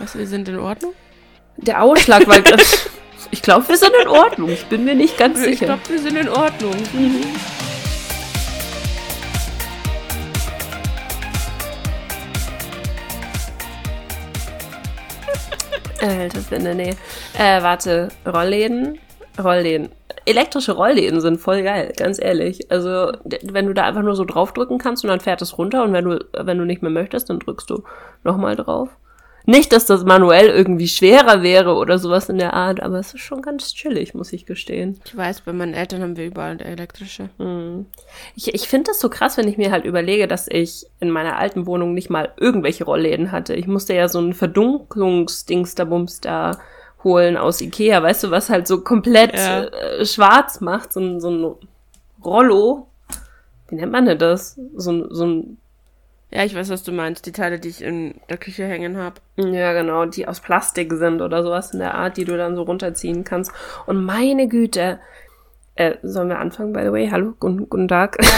Was, wir sind in Ordnung? Der Ausschlag war ganz. Ich glaube, wir sind in Ordnung. Ich bin mir nicht ganz sicher. Ich glaube, wir sind in Ordnung. Mhm. Alter Finde, nee. Äh, warte, Rollläden? Rollläden. Elektrische Rollläden sind voll geil, ganz ehrlich. Also, wenn du da einfach nur so draufdrücken kannst und dann fährt es runter und wenn du, wenn du nicht mehr möchtest, dann drückst du nochmal drauf. Nicht, dass das manuell irgendwie schwerer wäre oder sowas in der Art, aber es ist schon ganz chillig, muss ich gestehen. Ich weiß, bei meinen Eltern haben wir überall elektrische. Hm. Ich, ich finde das so krass, wenn ich mir halt überlege, dass ich in meiner alten Wohnung nicht mal irgendwelche Rollläden hatte. Ich musste ja so ein Verdunklungsdings da Bums da holen aus Ikea, weißt du, was halt so komplett ja. äh, schwarz macht, so ein, so ein Rollo. Wie nennt man denn das? So, so ein ja, ich weiß, was du meinst. Die Teile, die ich in der Küche hängen habe. Ja, genau, die aus Plastik sind oder sowas in der Art, die du dann so runterziehen kannst. Und meine Güte. Äh, sollen wir anfangen, by the way? Hallo, guten, guten Tag. Ja.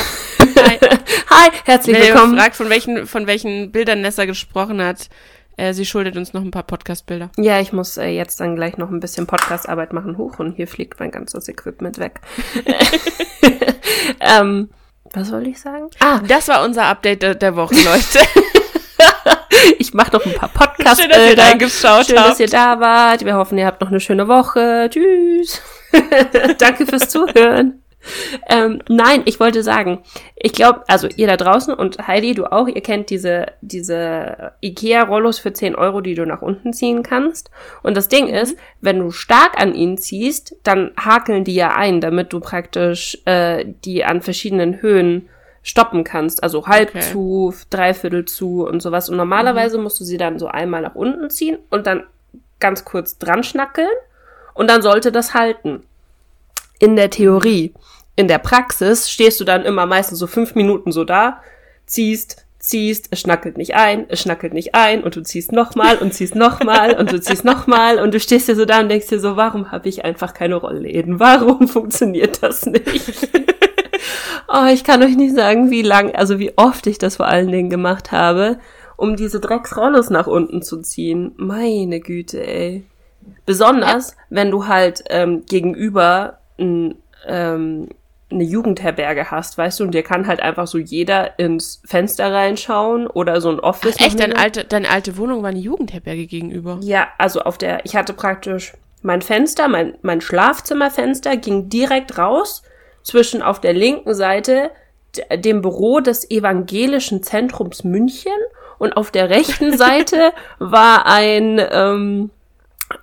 Hi. Hi, herzlich Wer willkommen. fragt, von welchen, von welchen Bildern Nessa gesprochen hat. Äh, sie schuldet uns noch ein paar Podcast-Bilder. Ja, ich muss äh, jetzt dann gleich noch ein bisschen Podcast-Arbeit machen. Hoch und hier fliegt mein ganzes Equipment weg. ähm, was wollte ich sagen? Ah, das war unser Update der, der Woche, Leute. ich mache noch ein paar Podcasts. Schön, dass ihr reingeschaut Schön, dass ihr da wart. Wir hoffen, ihr habt noch eine schöne Woche. Tschüss. Danke fürs Zuhören. Ähm, nein, ich wollte sagen, ich glaube, also ihr da draußen und Heidi, du auch, ihr kennt diese, diese Ikea-Rollos für 10 Euro, die du nach unten ziehen kannst. Und das Ding mhm. ist, wenn du stark an ihnen ziehst, dann hakeln die ja ein, damit du praktisch äh, die an verschiedenen Höhen stoppen kannst. Also halb okay. zu, dreiviertel zu und sowas. Und normalerweise mhm. musst du sie dann so einmal nach unten ziehen und dann ganz kurz dran schnackeln und dann sollte das halten. In der Theorie. In der Praxis stehst du dann immer meistens so fünf Minuten so da, ziehst, ziehst, es schnackelt nicht ein, es schnackelt nicht ein und du ziehst nochmal und ziehst nochmal und du ziehst nochmal und du stehst dir so da und denkst dir so, warum habe ich einfach keine Rollläden? Warum funktioniert das nicht? oh, ich kann euch nicht sagen, wie lang, also wie oft ich das vor allen Dingen gemacht habe, um diese Drecksrollos nach unten zu ziehen. Meine Güte, ey. Besonders, wenn du halt ähm, gegenüber ein, ähm, eine Jugendherberge hast, weißt du, und dir kann halt einfach so jeder ins Fenster reinschauen oder so ein Office. Ach, echt, deine alte, deine alte Wohnung war eine Jugendherberge gegenüber? Ja, also auf der, ich hatte praktisch mein Fenster, mein, mein Schlafzimmerfenster ging direkt raus zwischen auf der linken Seite dem Büro des Evangelischen Zentrums München und auf der rechten Seite war ein, ähm,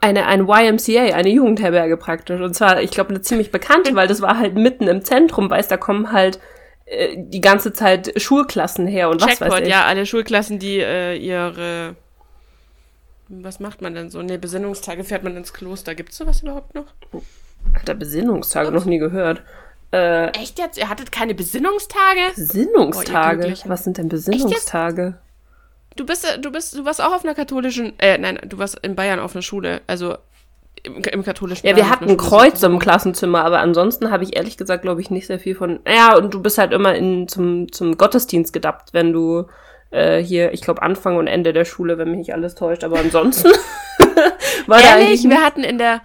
eine, ein YMCA, eine Jugendherberge praktisch. Und zwar, ich glaube, eine ziemlich bekannte, weil das war halt mitten im Zentrum, weißt da kommen halt äh, die ganze Zeit Schulklassen her und Checkpoint, was weiß ich. ja, alle Schulklassen, die äh, ihre was macht man denn so? Ne, Besinnungstage fährt man ins Kloster. Gibt's sowas überhaupt noch? Hat er Besinnungstage noch nie gehört. Äh, Echt jetzt? Ihr hattet keine Besinnungstage? Besinnungstage? Boah, was sind denn Besinnungstage? Du bist, äh, du bist, du warst auch auf einer katholischen, äh, nein, du warst in Bayern auf einer Schule, also im, im katholischen. Ja, wir hatten ein Kreuz im Klassenzimmer, aber ansonsten habe ich ehrlich gesagt, glaube ich, nicht sehr viel von. Ja, und du bist halt immer in, zum, zum Gottesdienst gedappt, wenn du äh, hier, ich glaube, Anfang und Ende der Schule, wenn mich nicht alles täuscht, aber ansonsten war Ehrlich, da eigentlich. Wir hatten in der,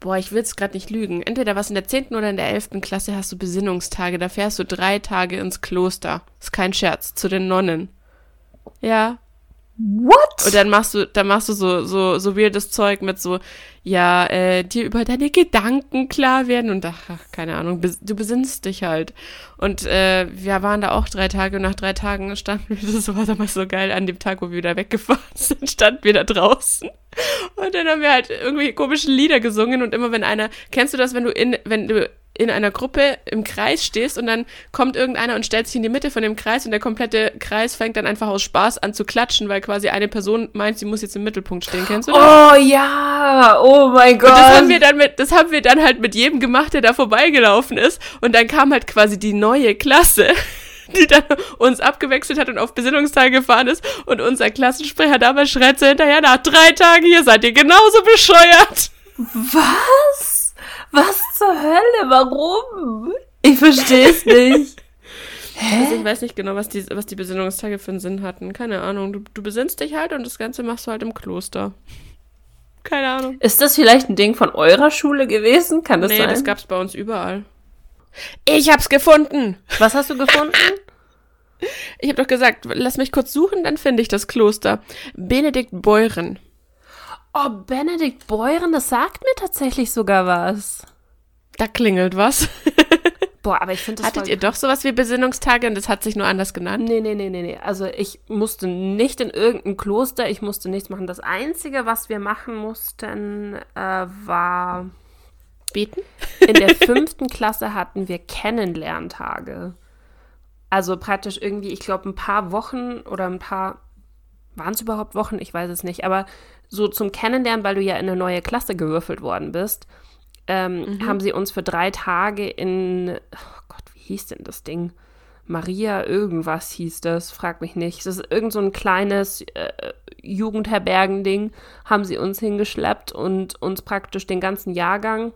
boah, ich will es gerade nicht lügen, entweder was in der 10. oder in der 11. Klasse hast du Besinnungstage, da fährst du drei Tage ins Kloster. Ist kein Scherz, zu den Nonnen. Ja. What? Und dann machst du, dann machst du so, so, so weirdes Zeug mit so, ja, äh, dir über deine Gedanken klar werden und ach, keine Ahnung, du besinnst dich halt. Und äh, wir waren da auch drei Tage und nach drei Tagen standen wir, das war damals so geil, an dem Tag, wo wir wieder weggefahren sind, standen wir da draußen. Und dann haben wir halt irgendwie komische Lieder gesungen und immer wenn einer, kennst du das, wenn du in, wenn du in einer Gruppe im Kreis stehst und dann kommt irgendeiner und stellt sich in die Mitte von dem Kreis und der komplette Kreis fängt dann einfach aus Spaß an zu klatschen, weil quasi eine Person meint, sie muss jetzt im Mittelpunkt stehen. Kennst du das? Oh ja, oh mein Gott. Und das haben wir dann mit, das haben wir dann halt mit jedem gemacht, der da vorbeigelaufen ist und dann kam halt quasi die neue Klasse die dann uns abgewechselt hat und auf Besinnungstag gefahren ist und unser Klassensprecher damals schreit so hinterher, nach drei Tagen hier seid ihr genauso bescheuert. Was? Was zur Hölle? Warum? Ich verstehe es nicht. Hä? Also ich weiß nicht genau, was die, was die Besinnungstage für einen Sinn hatten. Keine Ahnung. Du, du besinnst dich halt und das Ganze machst du halt im Kloster. Keine Ahnung. Ist das vielleicht ein Ding von eurer Schule gewesen? Kann das nee, sein? Nee, das gab's bei uns überall. Ich hab's gefunden! Was hast du gefunden? Ich hab doch gesagt, lass mich kurz suchen, dann finde ich das Kloster. Benedikt Beuren. Oh, Benedikt Beuren, das sagt mir tatsächlich sogar was. Da klingelt was. Boah, aber ich finde das Hattet ihr doch sowas wie Besinnungstage und das hat sich nur anders genannt? Nee, nee, nee, nee, nee. Also ich musste nicht in irgendein Kloster, ich musste nichts machen. Das Einzige, was wir machen mussten, äh, war beten. In der fünften Klasse hatten wir Kennenlerntage. Also praktisch irgendwie, ich glaube, ein paar Wochen oder ein paar, waren es überhaupt Wochen? Ich weiß es nicht. Aber so zum Kennenlernen, weil du ja in eine neue Klasse gewürfelt worden bist, ähm, mhm. haben sie uns für drei Tage in, oh Gott, wie hieß denn das Ding? Maria irgendwas hieß das, frag mich nicht. Das ist irgend so ein kleines äh, Jugendherbergending, haben sie uns hingeschleppt und uns praktisch den ganzen Jahrgang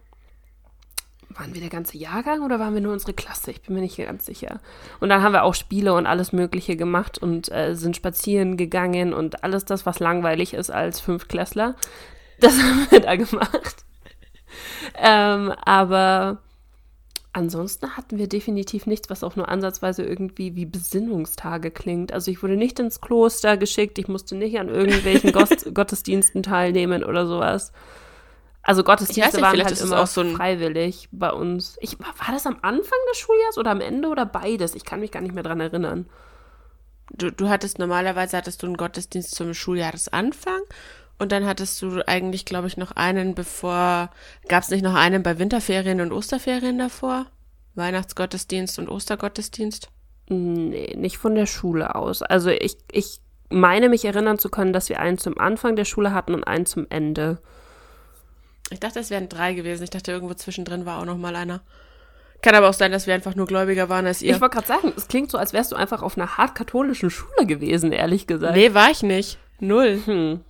waren wir der ganze Jahrgang oder waren wir nur unsere Klasse? Ich bin mir nicht ganz sicher. Und dann haben wir auch Spiele und alles Mögliche gemacht und äh, sind spazieren gegangen und alles das, was langweilig ist als Fünftklässler, das haben wir da gemacht. ähm, aber ansonsten hatten wir definitiv nichts, was auch nur ansatzweise irgendwie wie Besinnungstage klingt. Also ich wurde nicht ins Kloster geschickt, ich musste nicht an irgendwelchen Gottesdiensten teilnehmen oder sowas. Also Gottesdienste nicht, waren halt immer so freiwillig bei uns. Ich, war das am Anfang des Schuljahres oder am Ende oder beides? Ich kann mich gar nicht mehr dran erinnern. Du, du hattest normalerweise hattest du einen Gottesdienst zum Schuljahresanfang und dann hattest du eigentlich, glaube ich, noch einen bevor. Gab es nicht noch einen bei Winterferien und Osterferien davor? Weihnachtsgottesdienst und Ostergottesdienst? Nee, nicht von der Schule aus. Also ich, ich meine mich erinnern zu können, dass wir einen zum Anfang der Schule hatten und einen zum Ende. Ich dachte, es wären drei gewesen. Ich dachte, irgendwo zwischendrin war auch noch mal einer. Kann aber auch sein, dass wir einfach nur gläubiger waren als ihr. Ich wollte gerade sagen, es klingt so, als wärst du einfach auf einer hart katholischen Schule gewesen, ehrlich gesagt. Nee, war ich nicht. Null. Hm.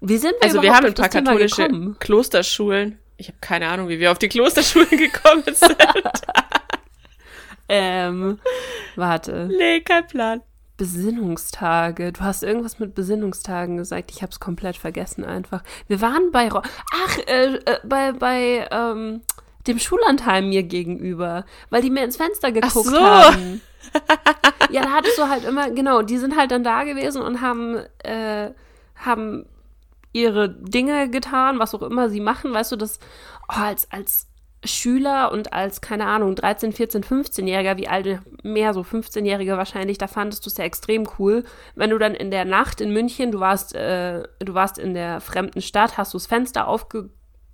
Wie sind wir Also wir haben ein paar katholische Klosterschulen. Ich habe keine Ahnung, wie wir auf die Klosterschulen gekommen sind. ähm, warte. Nee, kein Plan. Besinnungstage. Du hast irgendwas mit Besinnungstagen gesagt. Ich habe es komplett vergessen einfach. Wir waren bei Ro ach äh, äh, bei bei ähm, dem Schullandheim mir gegenüber, weil die mir ins Fenster geguckt ach so. haben. ja, da hattest du halt immer genau. Die sind halt dann da gewesen und haben äh, haben ihre Dinge getan, was auch immer sie machen. Weißt du, das oh, als als Schüler und als, keine Ahnung, 13, 14, 15-Jähriger, wie alt, mehr so 15-Jährige wahrscheinlich, da fandest du es ja extrem cool, wenn du dann in der Nacht in München, du warst, äh, du warst in der fremden Stadt, hast du das Fenster aufge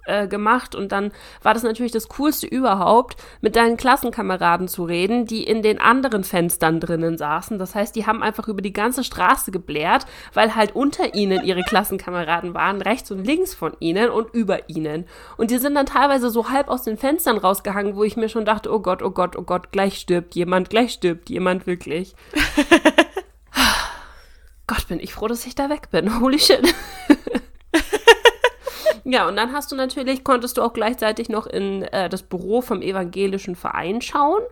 äh, gemacht und dann war das natürlich das Coolste überhaupt, mit deinen Klassenkameraden zu reden, die in den anderen Fenstern drinnen saßen. Das heißt, die haben einfach über die ganze Straße geblärt, weil halt unter ihnen ihre Klassenkameraden waren, rechts und links von ihnen und über ihnen. Und die sind dann teilweise so halb aus den Fenstern rausgehangen, wo ich mir schon dachte, oh Gott, oh Gott, oh Gott, gleich stirbt jemand, gleich stirbt jemand wirklich. Gott, bin ich froh, dass ich da weg bin. Holy shit. Ja, und dann hast du natürlich, konntest du auch gleichzeitig noch in äh, das Büro vom evangelischen Verein schauen.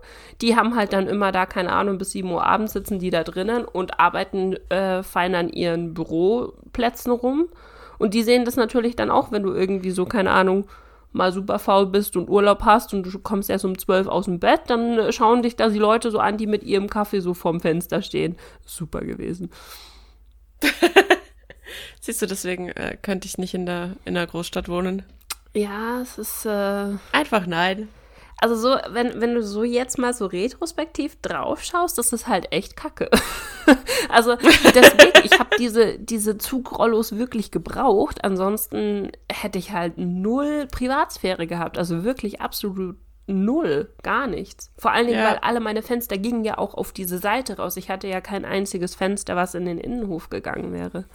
Die haben halt dann immer da, keine Ahnung, bis 7 Uhr abends sitzen die da drinnen und arbeiten äh, fein an ihren Büroplätzen rum. Und die sehen das natürlich dann auch, wenn du irgendwie so, keine Ahnung, mal super faul bist und Urlaub hast und du kommst erst um 12 aus dem Bett, dann schauen dich da die Leute so an, die mit ihrem Kaffee so vorm Fenster stehen. Super gewesen. Siehst du, deswegen äh, könnte ich nicht in der, in der Großstadt wohnen. Ja, es ist. Äh, Einfach nein. Also so, wenn, wenn du so jetzt mal so retrospektiv drauf schaust, das ist halt echt kacke. also deswegen, ich habe diese, diese Zugrollos wirklich gebraucht. Ansonsten hätte ich halt null Privatsphäre gehabt. Also wirklich absolut null, gar nichts. Vor allen Dingen, ja. weil alle meine Fenster gingen ja auch auf diese Seite raus. Ich hatte ja kein einziges Fenster, was in den Innenhof gegangen wäre.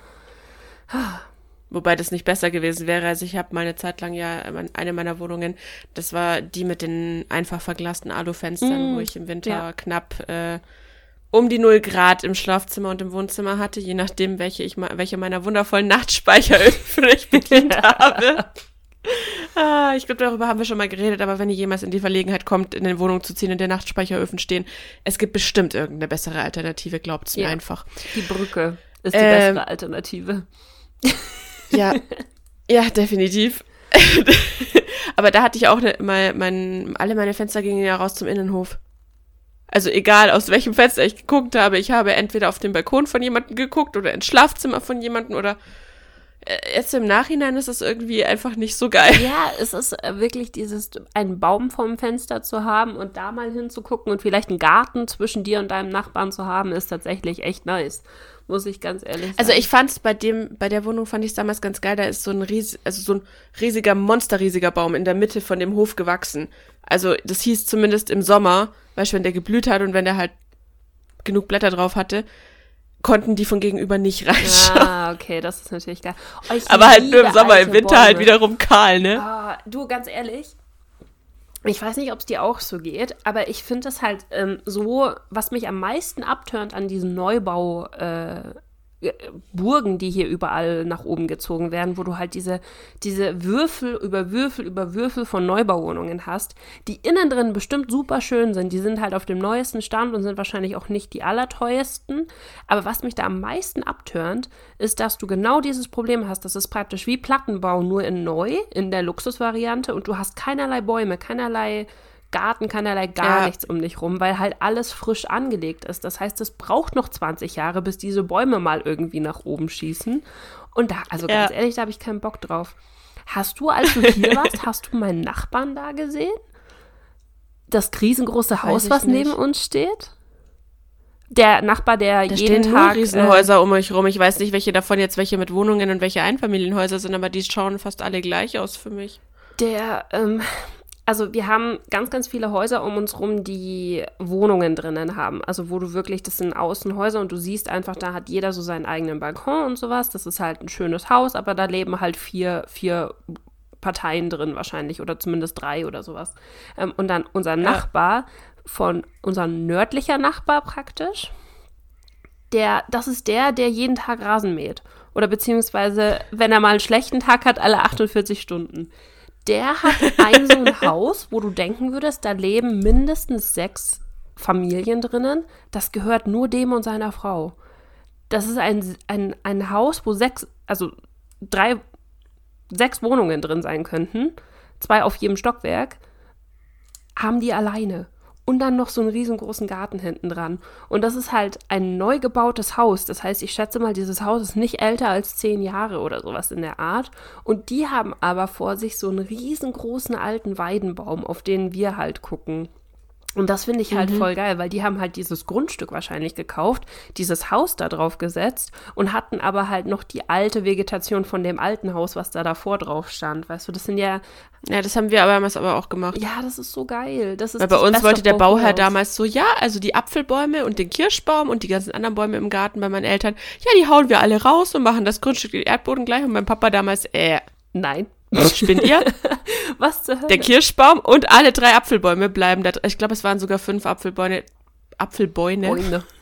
Wobei das nicht besser gewesen wäre. Also ich habe meine Zeit lang ja eine meiner Wohnungen, das war die mit den einfach verglasten Alufenstern, mm, wo ich im Winter ja. knapp äh, um die null Grad im Schlafzimmer und im Wohnzimmer hatte, je nachdem, welche ich welche meiner wundervollen Nachtspeicheröfen ich bedient habe. Ah, ich glaube, darüber haben wir schon mal geredet, aber wenn ihr jemals in die Verlegenheit kommt, in eine Wohnung zu ziehen, in der Nachtspeicheröfen stehen, es gibt bestimmt irgendeine bessere Alternative, glaubt's mir Ja. einfach. Die Brücke ist die Ähm, bessere Alternative. Ja, ja, definitiv. aber da hatte ich auch ne, mal, mein, alle meine Fenster gingen ja raus zum Innenhof. Also egal, aus welchem Fenster ich geguckt habe, ich habe entweder auf den Balkon von jemandem geguckt oder ins Schlafzimmer von jemandem oder äh, jetzt im Nachhinein ist es irgendwie einfach nicht so geil. Ja, es ist äh, wirklich dieses, einen Baum vorm Fenster zu haben und da mal hinzugucken und vielleicht einen Garten zwischen dir und deinem Nachbarn zu haben, ist tatsächlich echt nice. Muss ich ganz ehrlich sagen. Also ich fand es bei dem, bei der Wohnung fand ich es damals ganz geil. Da ist so ein ries, also so ein riesiger, monsterriesiger Baum in der Mitte von dem Hof gewachsen. Also das hieß zumindest im Sommer, weißt du, wenn der geblüht hat und wenn der halt genug Blätter drauf hatte, konnten die von gegenüber nicht reinschauen. Ah, okay, das ist natürlich geil. Oh, Aber halt nur im Sommer, im Winter halt Bäume. wiederum kahl, ne? Ah, du, ganz ehrlich, ich weiß nicht, ob es dir auch so geht, aber ich finde es halt ähm, so, was mich am meisten abtönt an diesen Neubau. Äh, Burgen, die hier überall nach oben gezogen werden, wo du halt diese, diese Würfel über Würfel über Würfel von Neubauwohnungen hast, die innen drin bestimmt super schön sind. Die sind halt auf dem neuesten Stand und sind wahrscheinlich auch nicht die allerteuersten. Aber was mich da am meisten abtönt, ist, dass du genau dieses Problem hast. Das ist praktisch wie Plattenbau, nur in neu, in der Luxusvariante und du hast keinerlei Bäume, keinerlei Garten, keinerlei gar Ja. nichts um dich rum, weil halt alles frisch angelegt ist. Das heißt, es braucht noch 20 Jahre, bis diese Bäume mal irgendwie nach oben schießen. Und da, also ganz Ja. ehrlich, da habe ich keinen Bock drauf. Hast du, als du hier warst, hast du meinen Nachbarn da gesehen? Das riesengroße Haus, was nicht. neben uns steht? Der Nachbar, der Da jeden stehen Tag. nur äh, Riesenhäuser um euch rum. Ich weiß nicht, welche davon jetzt welche mit Wohnungen und welche Einfamilienhäuser sind, aber die schauen fast alle gleich aus für mich. Der, ähm, also wir haben ganz, ganz viele Häuser um uns rum, die Wohnungen drinnen haben. Also wo du wirklich, das sind Außenhäuser und du siehst einfach, da hat jeder so seinen eigenen Balkon und sowas. Das ist halt ein schönes Haus, aber da leben halt vier, vier Parteien drin wahrscheinlich oder zumindest drei oder sowas. Ähm, und dann unser Nachbar von, unser nördlicher Nachbar praktisch, der, das ist der, der jeden Tag Rasen mäht. Oder beziehungsweise, wenn er mal einen schlechten Tag hat, alle 48 Stunden. Der hat ein so ein Haus, wo du denken würdest, da leben mindestens sechs Familien drinnen. Das gehört nur dem und seiner Frau. Das ist ein, ein, ein Haus, wo sechs, also drei, sechs Wohnungen drin sein könnten. Zwei auf jedem Stockwerk. Haben die alleine. Und dann noch so einen riesengroßen Garten hinten dran. Und das ist halt ein neu gebautes Haus. Das heißt, ich schätze mal, dieses Haus ist nicht älter als zehn Jahre oder sowas in der Art. Und die haben aber vor sich so einen riesengroßen alten Weidenbaum, auf den wir halt gucken. Und das finde ich halt voll geil, weil die haben halt dieses Grundstück wahrscheinlich gekauft, dieses Haus da drauf gesetzt und hatten aber halt noch die alte Vegetation von dem alten Haus, was da davor drauf stand. Weißt du, das sind ja, Ja, das haben wir aber damals aber auch gemacht. ja, das ist so geil. Das ist Weil bei uns Best wollte der Bauherr damals so, ja, also die Apfelbäume und den Kirschbaum und die ganzen anderen Bäume im Garten bei meinen Eltern, ja, die hauen wir alle raus und machen das Grundstück den Erdboden gleich. Und mein Papa damals, äh, Nein. Spinnt ihr? Was zur Hölle? Der Kirschbaum und alle drei Apfelbäume bleiben da. Ich glaube, es waren sogar fünf Apfelbäume. Apfelbäume. Bäume.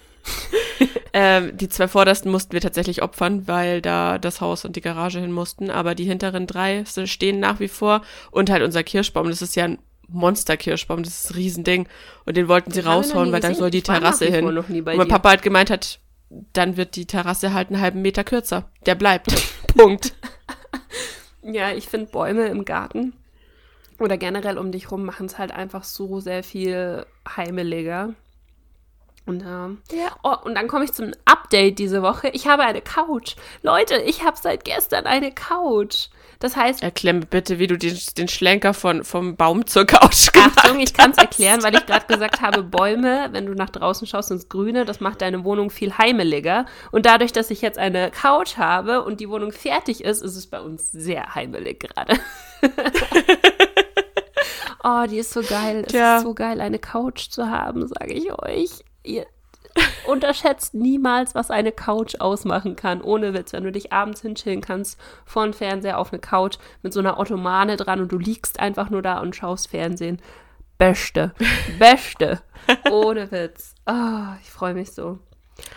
Ähm, die zwei vordersten mussten wir tatsächlich opfern, weil da das Haus und die Garage hin mussten. Aber die hinteren drei stehen nach wie vor. Und halt unser Kirschbaum, das ist ja ein Monster-Kirschbaum, das ist ein Riesending. Und den wollten sie raushauen, weil dann gesehen. soll die Ich Terrasse hin. und mein dir. Papa halt gemeint hat, dann wird die Terrasse halt einen halben Meter kürzer. Der bleibt. Punkt. Ja, ich finde Bäume im Garten oder generell um dich rum machen es halt einfach so sehr viel heimeliger. Und, ähm, Ja. oh, und dann komme ich zum Update diese Woche. Ich habe eine Couch. Leute, ich habe seit gestern eine Couch. Das heißt, Erklär mir bitte, wie du den, den Schlenker von, vom Baum zur Couch gemacht Achtung, ich kann es hast. erklären, weil ich gerade gesagt habe, Bäume, wenn du nach draußen schaust ins Grüne, das macht deine Wohnung viel heimeliger. Und dadurch, dass ich jetzt eine Couch habe und die Wohnung fertig ist, ist es bei uns sehr heimelig gerade. oh, die ist so geil. Es Tja. ist so geil, eine Couch zu haben, sage ich euch. Ihr unterschätzt niemals, was eine Couch ausmachen kann. Ohne Witz, wenn du dich abends hinchillen kannst, von Fernseher auf eine Couch mit so einer Ottomane dran und du liegst einfach nur da und schaust Fernsehen. Beste. Beste. Ohne Witz. Ah, ich freue mich so.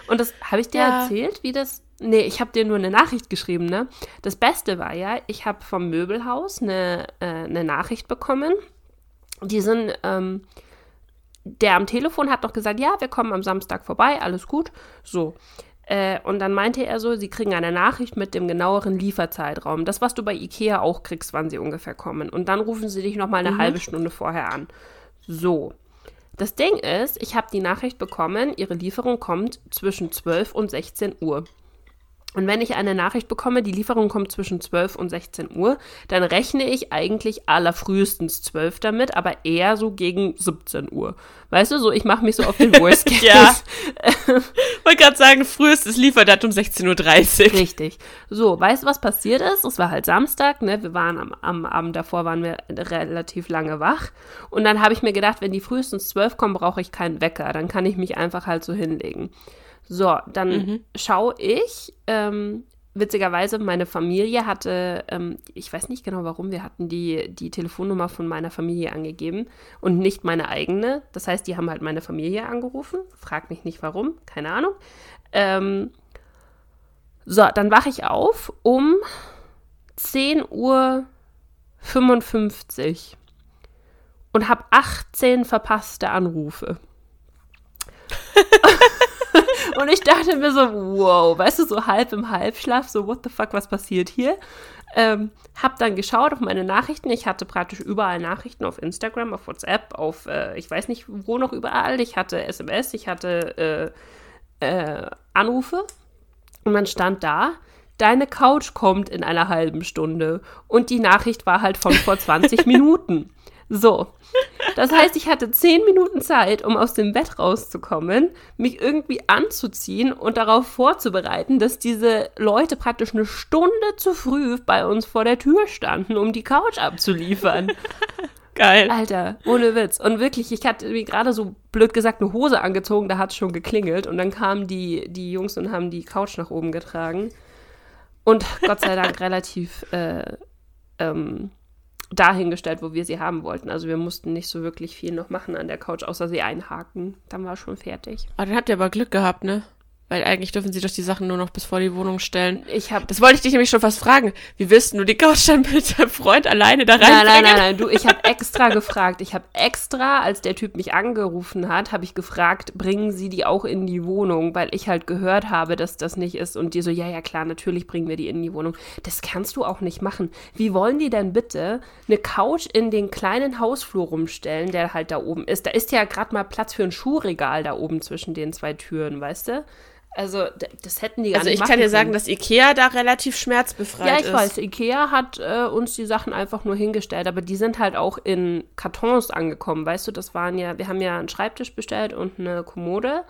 Und das habe ich dir Ja. erzählt, wie das Nee, ich habe dir nur eine Nachricht geschrieben, ne? Das Beste war ja, ich habe vom Möbelhaus eine, äh, eine Nachricht bekommen. Die sind, ähm, der am Telefon hat doch gesagt, ja, wir kommen am Samstag vorbei, alles gut. So. Äh, und dann meinte er so, sie kriegen eine Nachricht mit dem genaueren Lieferzeitraum. Das, was du bei Ikea auch kriegst, wann sie ungefähr kommen. Und dann rufen sie dich nochmal eine mhm. halbe Stunde vorher an. So. Das Ding ist, ich habe die Nachricht bekommen, ihre Lieferung kommt zwischen 12 und 16 Uhr. Und wenn ich eine Nachricht bekomme, die Lieferung kommt zwischen 12 und 16 Uhr, dann rechne ich eigentlich allerfrühestens 12 damit, aber eher so gegen 17 Uhr. Weißt du, so ich mache mich so auf den Worst Case. ja. Wollte gerade sagen, frühestes Lieferdatum 16.30 Uhr. Richtig. So, weißt du, was passiert ist? Es war halt Samstag, ne? Wir waren am, am Abend davor, waren wir relativ lange wach. Und dann habe ich mir gedacht, wenn die frühestens 12 kommen, brauche ich keinen Wecker. Dann kann ich mich einfach halt so hinlegen. So, dann mhm. schaue ich. Ähm, witzigerweise, meine Familie hatte, ähm, ich weiß nicht genau warum, wir hatten die, die Telefonnummer von meiner Familie angegeben und nicht meine eigene. Das heißt, die haben halt meine Familie angerufen. Frag mich nicht warum, keine Ahnung. Ähm, so, dann wache ich auf um 10.55 Uhr und habe 18 verpasste Anrufe. Und ich dachte mir so, wow, weißt du, so halb im Halbschlaf, so what the fuck, was passiert hier? Ähm, hab dann geschaut auf meine Nachrichten. Ich hatte praktisch überall Nachrichten auf Instagram, auf WhatsApp, auf, äh, ich weiß nicht wo noch überall. Ich hatte SMS, ich hatte äh, äh, Anrufe. Und dann stand da, deine Couch kommt in einer halben Stunde. Und die Nachricht war halt von vor 20 Minuten. So. Das heißt, ich hatte zehn Minuten Zeit, um aus dem Bett rauszukommen, mich irgendwie anzuziehen und darauf vorzubereiten, dass diese Leute praktisch eine Stunde zu früh bei uns vor der Tür standen, um die Couch abzuliefern. Geil. Alter, ohne Witz. Und wirklich, ich hatte mir gerade so blöd gesagt eine Hose angezogen, da hat es schon geklingelt. Und dann kamen die, die Jungs und haben die Couch nach oben getragen. Und Gott sei Dank relativ äh, ähm, dahingestellt, wo wir sie haben wollten. Also wir mussten nicht so wirklich viel noch machen an der Couch, außer sie einhaken. Dann war schon fertig. Aber dann habt ihr aber Glück gehabt, ne? Weil eigentlich dürfen sie doch die Sachen nur noch bis vor die Wohnung stellen. Ich hab, das wollte ich dich nämlich schon fast fragen. Wie willst du die Couch dann mit deinem Freund alleine da rein? Nein, nein, nein, nein. Du, ich habe extra gefragt. Ich habe extra, als der Typ mich angerufen hat, habe ich gefragt, bringen Sie die auch in die Wohnung, weil ich halt gehört habe, dass das nicht ist. Und die so, ja, ja, klar, natürlich bringen wir die in die Wohnung. Das kannst du auch nicht machen. Wie wollen die denn bitte eine Couch in den kleinen Hausflur rumstellen, der halt da oben ist? Da ist ja gerade mal Platz für ein Schuhregal da oben zwischen den zwei Türen, weißt du? Also, das hätten die gar Also, ich kann dir sagen, dass Ikea da relativ schmerzbefreit ist. Ja, ich ist. weiß. Ikea hat äh, uns die Sachen einfach nur hingestellt, aber die sind halt auch in Kartons angekommen. Weißt du, das waren ja, wir haben ja einen Schreibtisch bestellt und eine Kommode.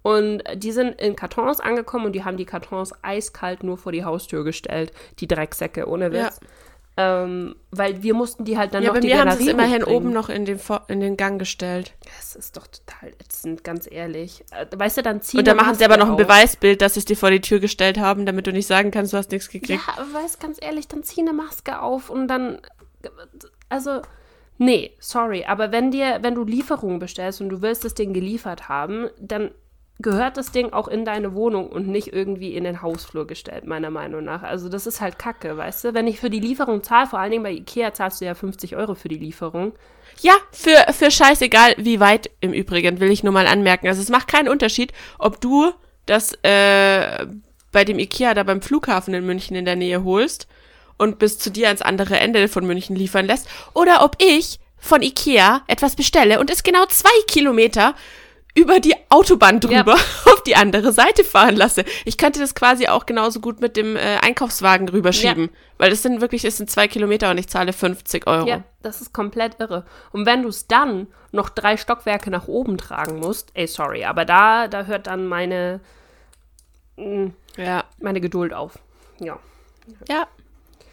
Und die sind in Kartons angekommen und die haben die Kartons eiskalt nur vor die Haustür gestellt. Die Drecksäcke, ohne Witz. Ja. Ähm, weil wir mussten die halt dann ja, noch bei die mir Galerie haben sie es immerhin hochbringen. oben noch in den, in den Gang gestellt. Das ist doch total ätzend, ganz ehrlich. Äh, Weißt du, dann ziehen Und da machen sie aber noch ein Beweisbild, dass sie es dir vor die Tür gestellt haben, damit du nicht sagen kannst, du hast nichts gekriegt. Ja, aber weißt ganz ehrlich, dann zieh eine Maske auf und dann. Also. Nee, sorry, aber wenn dir, wenn du Lieferungen bestellst und du willst das Ding geliefert haben, dann gehört das Ding auch in deine Wohnung und nicht irgendwie in den Hausflur gestellt, meiner Meinung nach. Also das ist halt Kacke, weißt du? Wenn ich für die Lieferung zahle, vor allen Dingen bei Ikea zahlst du ja 50 Euro für die Lieferung. Ja, für, für scheißegal, wie weit im Übrigen, will ich nur mal anmerken. Also es macht keinen Unterschied, ob du das äh, bei dem Ikea da beim Flughafen in München in der Nähe holst und bis zu dir ans andere Ende von München liefern lässt, oder ob ich von Ikea etwas bestelle und es genau zwei Kilometer über die Autobahn drüber ja. auf die andere Seite fahren lasse. Ich könnte das quasi auch genauso gut mit dem äh, Einkaufswagen rüberschieben, ja. weil das sind wirklich, es sind zwei Kilometer und ich zahle 50 Euro. Ja, das ist komplett irre. Und wenn du es dann noch drei Stockwerke nach oben tragen musst, ey, sorry, aber da, da hört dann meine, mh, mm, ja. meine Geduld auf. Ja. Ja,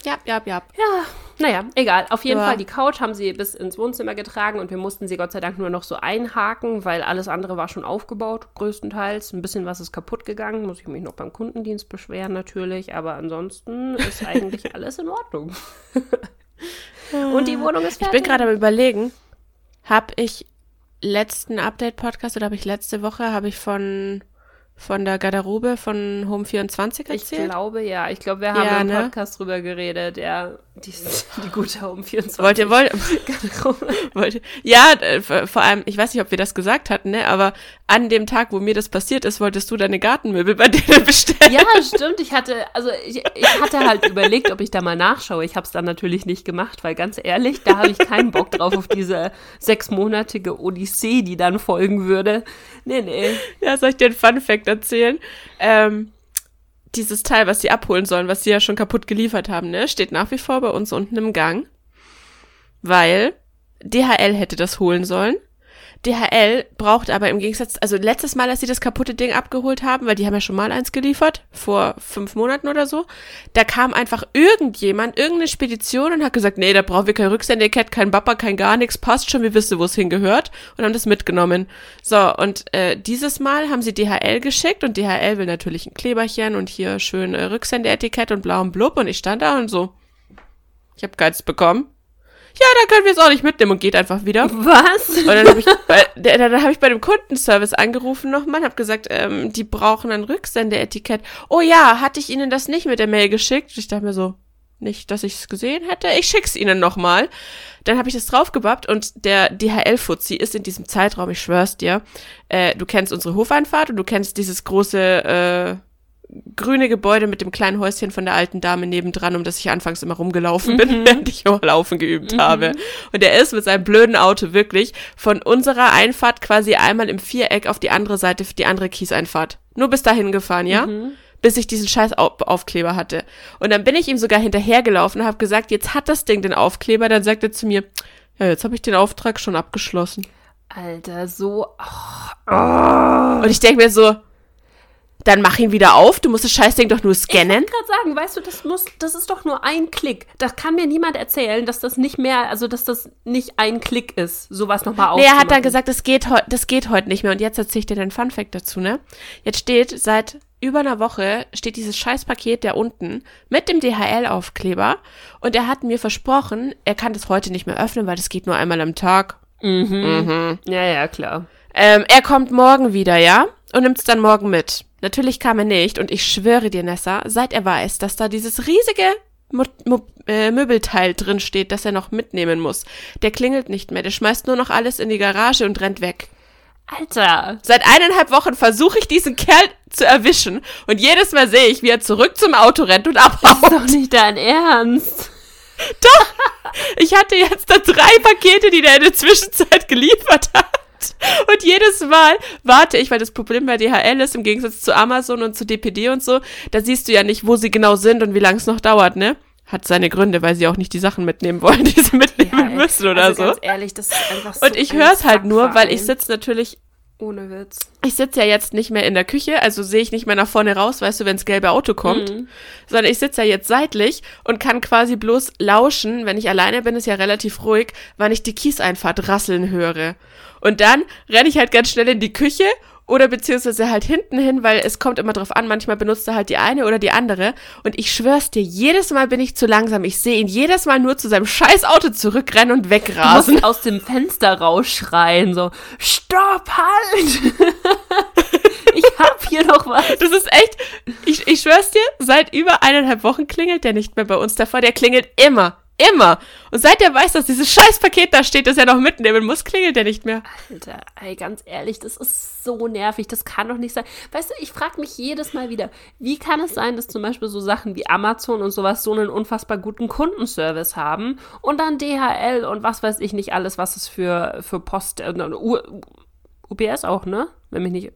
ja, ja, ja. Ja, naja, egal. Auf jeden ja. Fall, die Couch haben sie bis ins Wohnzimmer getragen und wir mussten sie Gott sei Dank nur noch so einhaken, weil alles andere war schon aufgebaut, größtenteils. Ein bisschen was ist kaputt gegangen, muss ich mich noch beim Kundendienst beschweren natürlich, aber ansonsten ist eigentlich alles in Ordnung. und die Wohnung ist fertig. Ich bin gerade am überlegen, habe ich letzten Update-Podcast oder habe ich letzte Woche, habe ich von von der Garderobe von Home 24 erzählt? Ich glaube, ja. Ich glaube, wir haben Ja, im ne? Podcast drüber geredet, ja. Die, die gute Home 24. Wollt ihr, wollt, wollt, ja, äh, vor allem, ich weiß nicht, ob wir das gesagt hatten, ne, aber an dem Tag, wo mir das passiert ist, wolltest du deine Gartenmöbel bei denen bestellen. Ja, stimmt. Ich hatte, also ich, ich hatte halt überlegt, ob ich da mal nachschaue. Ich habe es dann natürlich nicht gemacht, weil ganz ehrlich, da habe ich keinen Bock drauf auf diese sechsmonatige Odyssee, die dann folgen würde. Nee, nee. Ja, soll ich dir einen Fun-Fact erzählen? Ähm, dieses Teil, was sie abholen sollen, was sie ja schon kaputt geliefert haben, ne, steht nach wie vor bei uns unten im Gang, weil DHL hätte das holen sollen. DHL braucht aber im Gegensatz, also letztes Mal, als sie das kaputte Ding abgeholt haben, weil die haben ja schon mal eins geliefert, vor fünf Monaten oder so, da kam einfach irgendjemand, irgendeine Spedition und hat gesagt, nee, da brauchen wir kein Rücksendetikett, kein Bapper, kein gar nichts, passt schon, wir wissen, wo es hingehört und haben das mitgenommen. So, und äh, dieses Mal haben sie DHL geschickt und DHL will natürlich ein Kleberchen und hier schön äh, Rücksendeetikett und blau und blub und ich stand da und so, ich habe keins bekommen. Ja, dann können wir es auch nicht mitnehmen und geht einfach wieder. Was? Und dann habe ich, bei, dann hab ich bei dem Kundenservice angerufen nochmal, habe gesagt, ähm, die brauchen ein Rücksendeetikett. Oh ja, hatte ich Ihnen das nicht mit der Mail geschickt? Ich dachte mir so, nicht, dass ich es gesehen hätte. Ich schick's Ihnen nochmal. Dann habe ich das draufgebappt und der DHL-Fuzzi ist in diesem Zeitraum, ich schwör's dir, äh, du kennst unsere Hofeinfahrt und du kennst dieses große äh, grüne Gebäude mit dem kleinen Häuschen von der alten Dame nebendran, um das ich anfangs immer rumgelaufen bin, während ich immer laufen geübt habe. Und er ist mit seinem blöden Auto wirklich von unserer Einfahrt quasi einmal im Viereck auf die andere Seite, die andere Kieseinfahrt. Nur bis dahin gefahren, ja? Bis ich diesen scheiß Au Aufkleber hatte. Und dann bin ich ihm sogar hinterhergelaufen und habe gesagt, jetzt hat das Ding den Aufkleber. Dann sagt er zu mir, ja, jetzt habe ich den Auftrag schon abgeschlossen. Alter, so. Und ich denke mir so, dann mach ihn wieder auf, du musst das Scheißding doch nur Ich scannen. wollte gerade sagen, weißt du, das muss, das ist doch nur ein Klick. Das kann mir niemand erzählen, dass das nicht mehr, also dass das nicht ein Klick ist, sowas nochmal Nee, er hat dann aufzumachen. gesagt, das geht, das geht heute nicht mehr. Und jetzt erzähle ich dir den Funfact dazu, ne? Jetzt steht seit über einer Woche steht dieses Scheißpaket da unten mit dem DHL-Aufkleber und er hat mir versprochen, er kann das heute nicht mehr öffnen, weil das geht nur einmal am Tag. Ja, ja, klar. Ähm, er kommt morgen wieder, ja? Und nimmt's dann morgen mit. Natürlich kam er nicht und ich schwöre dir, Nessa, seit er weiß, dass da dieses riesige Mo Mo äh, Möbelteil drin steht, das er noch mitnehmen muss, der klingelt nicht mehr, der schmeißt nur noch alles in die Garage und rennt weg. Alter. Seit eineinhalb Wochen versuche ich diesen Kerl zu erwischen und jedes Mal sehe ich, wie er zurück zum Auto rennt und abhaut. Doch nicht dein Ernst. Ich hatte jetzt da drei Pakete, die der in der Zwischenzeit geliefert hat. Und jedes Mal warte ich, weil das Problem bei DHL ist, im Gegensatz zu Amazon und zu DPD und so, da siehst du ja nicht, wo sie genau sind und wie lange es noch dauert, ne? Hat seine Gründe, weil sie auch nicht die Sachen mitnehmen wollen, die sie mitnehmen müssen oder also so. Ganz ehrlich, das ist einfach so Und ich höre es halt nur, weil ich sitze natürlich Ohne Witz. ich sitze ja jetzt nicht mehr in der Küche, also sehe ich nicht mehr nach vorne raus, weißt du, wenns gelbe Auto kommt, sondern ich sitze ja jetzt seitlich und kann quasi bloß lauschen, wenn ich alleine bin, ist ja relativ ruhig, wann ich die Kieseinfahrt rasseln höre. Und dann renne ich halt ganz schnell in die Küche oder beziehungsweise halt hinten hin, weil es kommt immer drauf an, manchmal benutzt er halt die eine oder die andere. Und ich schwör's dir, jedes Mal bin ich zu langsam. Ich sehe ihn jedes Mal nur zu seinem scheiß Auto zurückrennen und Du wegrasen. musst aus dem Fenster rausschreien, so, Stopp, halt! ich hab hier noch was. Das ist echt, ich, ich schwör's dir, seit über eineinhalb Wochen klingelt der nicht mehr bei uns davor. Der klingelt immer, immer. Und seit er weiß, dass dieses scheiß Paket da steht, das er noch mitnehmen muss, klingelt der nicht mehr. Alter, ey, ganz ehrlich, das ist so nervig, das kann doch nicht sein. Weißt du, ich frage mich jedes Mal wieder, wie kann es sein, dass zum Beispiel so Sachen wie Amazon und sowas so einen unfassbar guten Kundenservice haben und dann DHL und was weiß ich nicht alles, was es für, für Post, äh, U, UPS auch, ne? Wenn mich nicht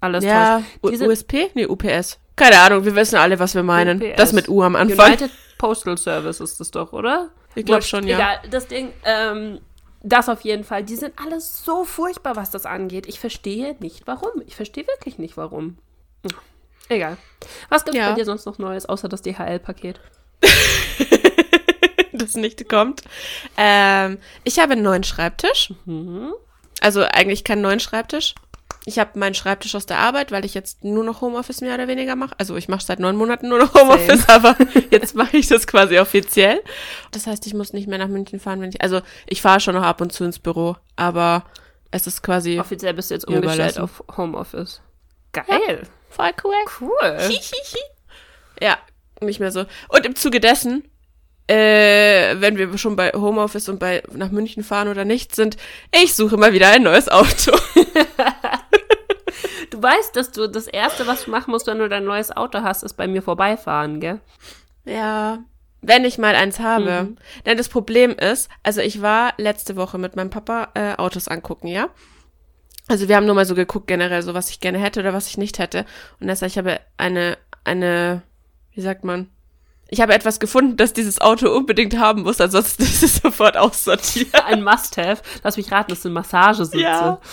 alles Ja, täuscht. Diese USP? Nee, UPS. Keine Ahnung, wir wissen alle, was wir meinen. UPS. Das mit U am Anfang. United Postal Service ist das doch, oder? Ich glaub Wurscht, schon, ja. Egal, das Ding, ähm, das auf jeden Fall. Die sind alle so furchtbar, was das angeht. Ich verstehe nicht, warum. Ich verstehe wirklich nicht, warum. Hm. Egal. Was gibt's Ja. bei dir sonst noch Neues, außer das DHL-Paket? das nicht kommt. Ähm, ich habe einen neuen Schreibtisch. Mhm. Also eigentlich keinen neuen Schreibtisch. Ich habe meinen Schreibtisch aus der Arbeit, weil ich jetzt nur noch Homeoffice mehr oder weniger mache. Also ich mache seit neun Monaten nur noch Homeoffice, aber jetzt mache ich das quasi offiziell. Das heißt, ich muss nicht mehr nach München fahren, wenn ich. Also ich fahre schon noch ab und zu ins Büro, aber es ist quasi. Offiziell bist du jetzt umgestellt überlassen. auf Homeoffice. Geil. Voll cool. Cool. Ja, nicht mehr so. Und im Zuge dessen, äh, wenn wir schon bei Homeoffice und bei nach München fahren oder nicht sind, ich suche mal wieder ein neues Auto. Du weißt, dass du das Erste, was du machen musst, wenn du dein neues Auto hast, ist bei mir vorbeifahren, gell? Ja, wenn ich mal eins habe. Mhm. Denn das Problem ist, also ich war letzte Woche mit meinem Papa äh, Autos angucken, ja? Also wir haben nur mal so geguckt generell, so was ich gerne hätte oder was ich nicht hätte. Und deshalb ich habe eine, eine, wie sagt man? Ich habe etwas gefunden, das dieses Auto unbedingt haben muss, ansonsten ist es sofort aussortiert. Ein Must-Have. Lass mich raten, das sind Massagesitze. Ja.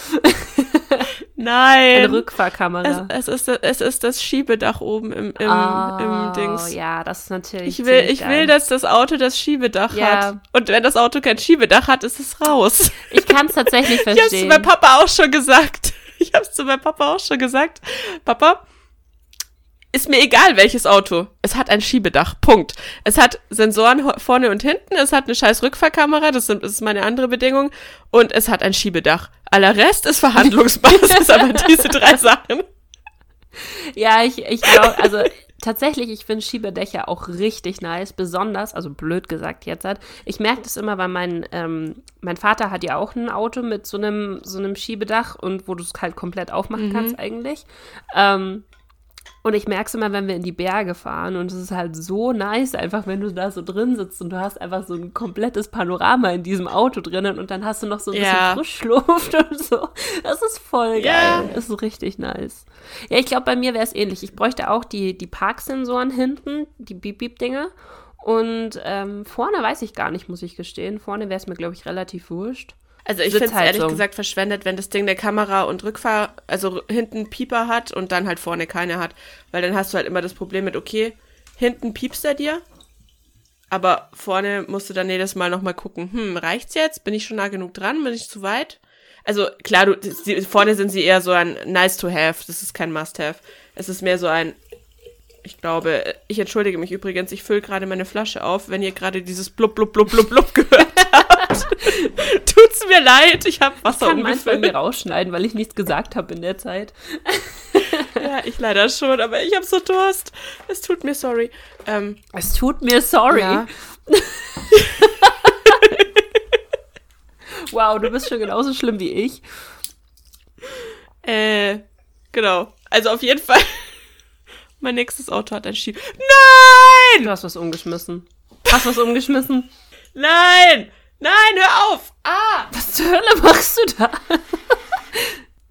Eine Nein. Es, Rückfahrkamera. es, ist, es ist das Schiebedach oben im, im, Ah, im Dings. Ja, das ist natürlich. Ich will, ich geil. will, dass das Auto das Schiebedach Ja. hat. Und wenn das Auto kein Schiebedach hat, ist es raus. Ich kann es tatsächlich Ich hab's zu verstehen. meinem Papa auch schon gesagt. Ich hab's zu meinem Papa auch schon gesagt. Papa, ist mir egal welches Auto. Es hat ein Schiebedach. Punkt. Es hat Sensoren vorne und hinten. Es hat eine scheiß Rückfahrkamera. Das sind- das ist meine andere Bedingung. Und es hat ein Schiebedach. Aller Rest ist Verhandlungsbasis, aber diese drei Sachen. Ja, ich, ich glaube, also tatsächlich, ich finde Schiebedächer auch richtig nice, besonders, also blöd gesagt jetzt halt. Ich merke das immer, weil mein, ähm, mein Vater hat ja auch ein Auto mit so einem, so einem Schiebedach und wo du es halt komplett aufmachen kannst eigentlich. Ähm, und ich merke es immer, wenn wir in die Berge fahren und es ist halt so nice, einfach wenn du da so drin sitzt und du hast einfach so ein komplettes Panorama in diesem Auto drinnen und dann hast du noch so ein Ja. bisschen Frischluft und so. Das ist voll geil. Ja. Das ist richtig nice. Ja, ich glaube, bei mir wäre es ähnlich. Ich bräuchte auch die, die Parksensoren hinten, die Beep-Beep-Dinger. Und ähm, vorne weiß ich gar nicht, muss ich gestehen. Vorne wäre es mir, glaube ich, relativ wurscht. Also ich finde es ehrlich gesagt verschwendet, wenn das Ding eine Kamera und Rückfahr, also hinten Pieper hat und dann halt vorne keine hat. Weil dann hast du halt immer das Problem mit, okay, hinten piepst er dir, aber vorne musst du dann jedes Mal nochmal gucken, hm, reicht's jetzt? Bin ich schon nah genug dran? Bin ich zu weit? Also klar, du, die, vorne sind sie eher so ein nice to have, das ist kein must have. Es ist mehr so ein, ich glaube, ich entschuldige mich übrigens, ich fülle gerade meine Flasche auf, wenn ihr gerade dieses blub blub blub blub blub gehört. Tut's mir leid, ich habe Wasser Kann manchmal mir rausschneiden, weil ich nichts gesagt habe in der Zeit. Ja, ich leider schon, aber ich habe so Durst. Es tut mir sorry. Ähm, Es tut mir sorry. ja. Wow, du bist schon genauso schlimm wie ich. Äh, genau. Also auf jeden Fall. Mein nächstes Auto hat ein Schieb. Nein! Du hast was umgeschmissen. Hast was umgeschmissen? Nein! Nein, hör auf! Ah! Was zur Hölle machst du da?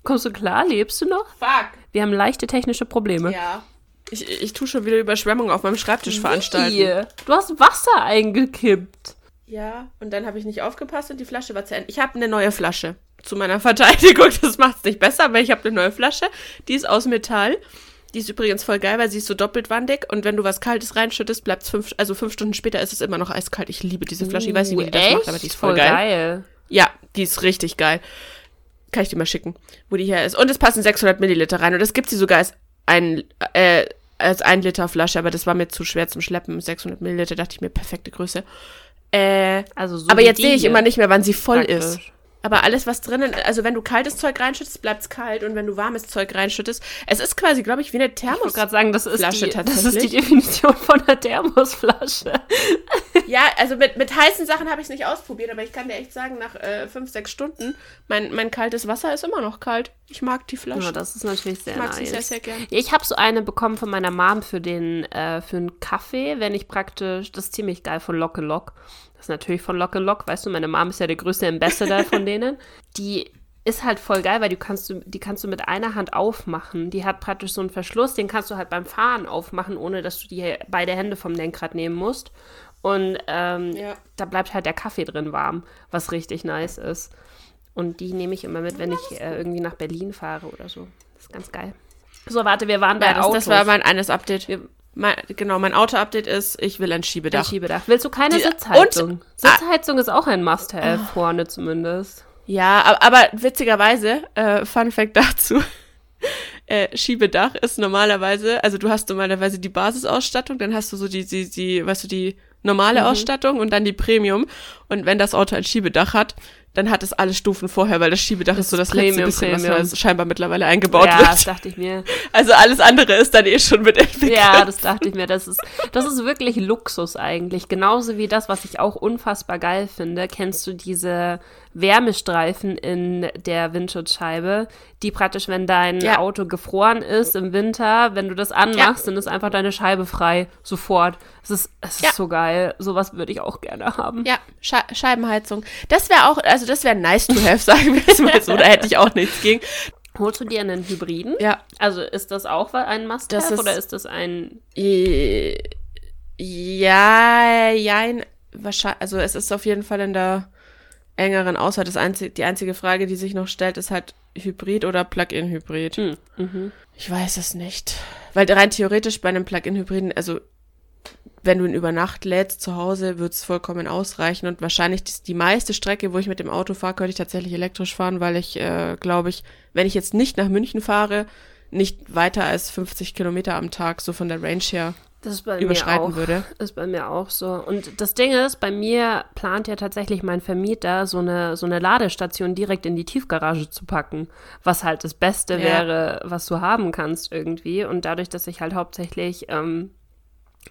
Kommst du klar? Lebst du noch? Fuck! Wir haben leichte technische Probleme. Ja. Ich, ich tu schon wieder Überschwemmung auf meinem Schreibtisch veranstalten. Wie? Du hast Wasser eingekippt. Ja, und dann habe ich nicht aufgepasst und die Flasche war zu Ende. Ich habe eine neue Flasche. Zu meiner Verteidigung, das macht es nicht besser, aber ich habe eine neue Flasche. Die ist aus Metall. Die ist übrigens voll geil, weil sie ist so doppelt wandig und wenn du was Kaltes reinschüttest, bleibt fünf, also fünf Stunden später ist es immer noch eiskalt. Ich liebe diese Flasche. Ich weiß nicht, wie die das macht, aber die ist voll, geil. Ja, die ist richtig geil. Kann ich dir mal schicken, wo die her ist. Und es passen 600 Milliliter rein und das gibt sie sogar als ein, äh, als ein Liter Flasche, aber das war mir zu schwer zum Schleppen. 600 Milliliter dachte ich mir, perfekte Größe. Äh, Also so aber jetzt sehe ich hier. immer nicht mehr, wann sie voll Praktisch. ist. Aber alles, was drinnen, also wenn du kaltes Zeug reinschüttest, bleibt's kalt. Und wenn du warmes Zeug reinschüttest, es ist quasi, glaube ich, wie eine Ich Thermos. wollte gerade sagen, das ist, Flasche die, das ist die. Definition von einer Thermosflasche. Ja, also mit, mit heißen Sachen habe ich es nicht ausprobiert, aber ich kann dir echt sagen, nach äh, fünf, sechs Stunden, mein, mein kaltes Wasser ist immer noch kalt. Ich mag die Flasche. Ja, das ist natürlich sehr ich mag nice. sie sehr, sehr gern. Ja, ich habe so eine bekommen von meiner Mom für den äh, für einen Kaffee, wenn ich praktisch, das ist ziemlich geil von Locke Lock. Ist natürlich von Locke Lock, weißt du, meine Mom ist ja der größte Ambassador von denen. Die ist halt voll geil, weil du kannst du, die kannst du mit einer Hand aufmachen. Die hat praktisch so einen Verschluss, den kannst du halt beim Fahren aufmachen, ohne dass du die beide Hände vom Lenkrad nehmen musst. Und ähm, Ja. da bleibt halt der Kaffee drin warm, was richtig nice ist. Und die nehme ich immer mit, wenn ich äh, irgendwie nach Berlin fahre oder so. Das ist ganz geil. So, warte, wir waren bei Ja, das, Autos. das war mein eines Update. Wir- Mein, genau, mein Auto-Update ist, ich will ein ein Schiebedach. Schiebedach. Willst du keine Die- Sitzheizung? und- Sitzheizung ist auch ein Must-Have, vorne zumindest. Ja, aber, aber witzigerweise, äh, Fun Fact dazu, äh, Schiebedach ist normalerweise, also du hast normalerweise die Basisausstattung, dann hast du so die, die, die weißt du, die normale Ausstattung und dann die Premium. Und wenn das Auto ein Schiebedach hat, dann hat es alle Stufen vorher, weil das Schiebedach Das ist so das ist letzte Premium, bisschen, was Premium. da scheinbar mittlerweile eingebaut ja, das wird. dachte ich mir. Also alles andere ist dann eh schon mit entwickelt. Ja, das dachte ich mir. Das ist, das ist wirklich Luxus eigentlich. Genauso wie das, was ich auch unfassbar geil finde. Kennst du diese Wärmestreifen in der Windschutzscheibe, die praktisch, wenn dein Ja. Auto gefroren ist im Winter, wenn du das anmachst, dann ist einfach deine Scheibe frei. Sofort. Es ist, es ist Ja. so geil. Sowas würde ich auch gerne haben. Ja, Sche Scheibenheizung. Das wäre auch, also das wäre nice to have, sagen wir es mal so. Da hätte ich auch nichts gegen. Holst du dir einen Hybriden? Ja. Also ist das auch ein Must-Have oder ist das ein Äh, Ja, jein. Wahrscheinlich, also es ist auf jeden Fall in der engeren Auswahl. Das einzig, die einzige Frage, die sich noch stellt, ist halt Hybrid oder Plug-in-Hybrid. hm, mhm. Ich weiß es nicht. Weil rein theoretisch bei einem Plug-in-Hybriden, also wenn du ihn über Nacht lädst zu Hause, wird es vollkommen ausreichen. Und wahrscheinlich die, die meiste Strecke, wo ich mit dem Auto fahre, könnte ich tatsächlich elektrisch fahren, weil ich, äh, glaube ich, wenn ich jetzt nicht nach München fahre, nicht weiter als 50 Kilometer am Tag so von der Range her Das ist bei überschreiten mir auch. würde. Ist bei mir auch so. Und das Ding ist, bei mir plant ja tatsächlich mein Vermieter, so eine, so eine Ladestation direkt in die Tiefgarage zu packen. Was halt das Beste Ja. wäre, was du haben kannst irgendwie. Und dadurch, dass ich halt hauptsächlich ähm,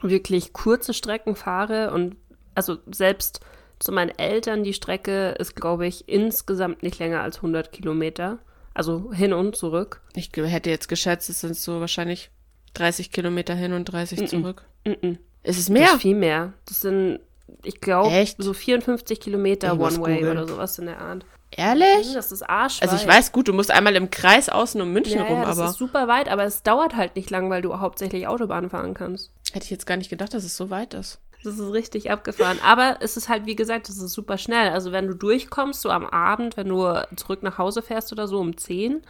wirklich kurze Strecken fahre und also selbst zu meinen Eltern die Strecke ist, glaube ich, insgesamt nicht länger als 100 Kilometer. Also hin und zurück. Ich hätte jetzt geschätzt, es sind so wahrscheinlich 30 Kilometer hin und 30 Mhm. zurück. Mm-mm. Ist es Das mehr? ist viel mehr. Das sind, ich glaube, so 54 Kilometer One-Way oder sowas in der Art. Ehrlich? Das ist arsch. Also ich weiß, gut, du musst einmal im Kreis außen um München ja, rum, ja, das aber ist super weit, aber es dauert halt nicht lang, weil du hauptsächlich Autobahn fahren kannst. hätte ich jetzt gar nicht gedacht, dass es so weit ist. Das ist richtig abgefahren. Aber es ist halt, wie gesagt, das ist super schnell. Also wenn du durchkommst, so am Abend, wenn du zurück nach Hause fährst oder so um 10,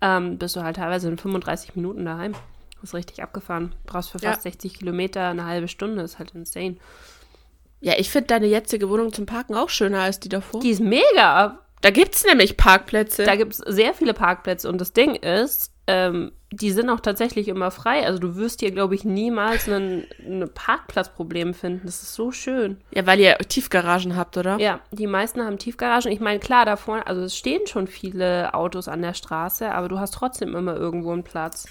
ähm, bist du halt teilweise in 35 Minuten daheim. Das ist richtig abgefahren. Brauchst für Ja. fast 60 Kilometer eine halbe Stunde. ist halt insane. Ja, ich finde deine jetzige Wohnung zum Parken auch schöner als die davor. Die ist mega. Da gibt's nämlich Parkplätze. Da gibt es sehr viele Parkplätze und das Ding ist, ähm, die sind auch tatsächlich immer frei. Also du wirst hier, glaube ich, niemals ein Parkplatzproblem finden. Das ist so schön. ja, weil ihr Tiefgaragen habt, oder? Ja, die meisten haben Tiefgaragen. Ich meine, klar, da vorne, also es stehen schon viele Autos an der Straße, aber du hast trotzdem immer irgendwo einen Platz.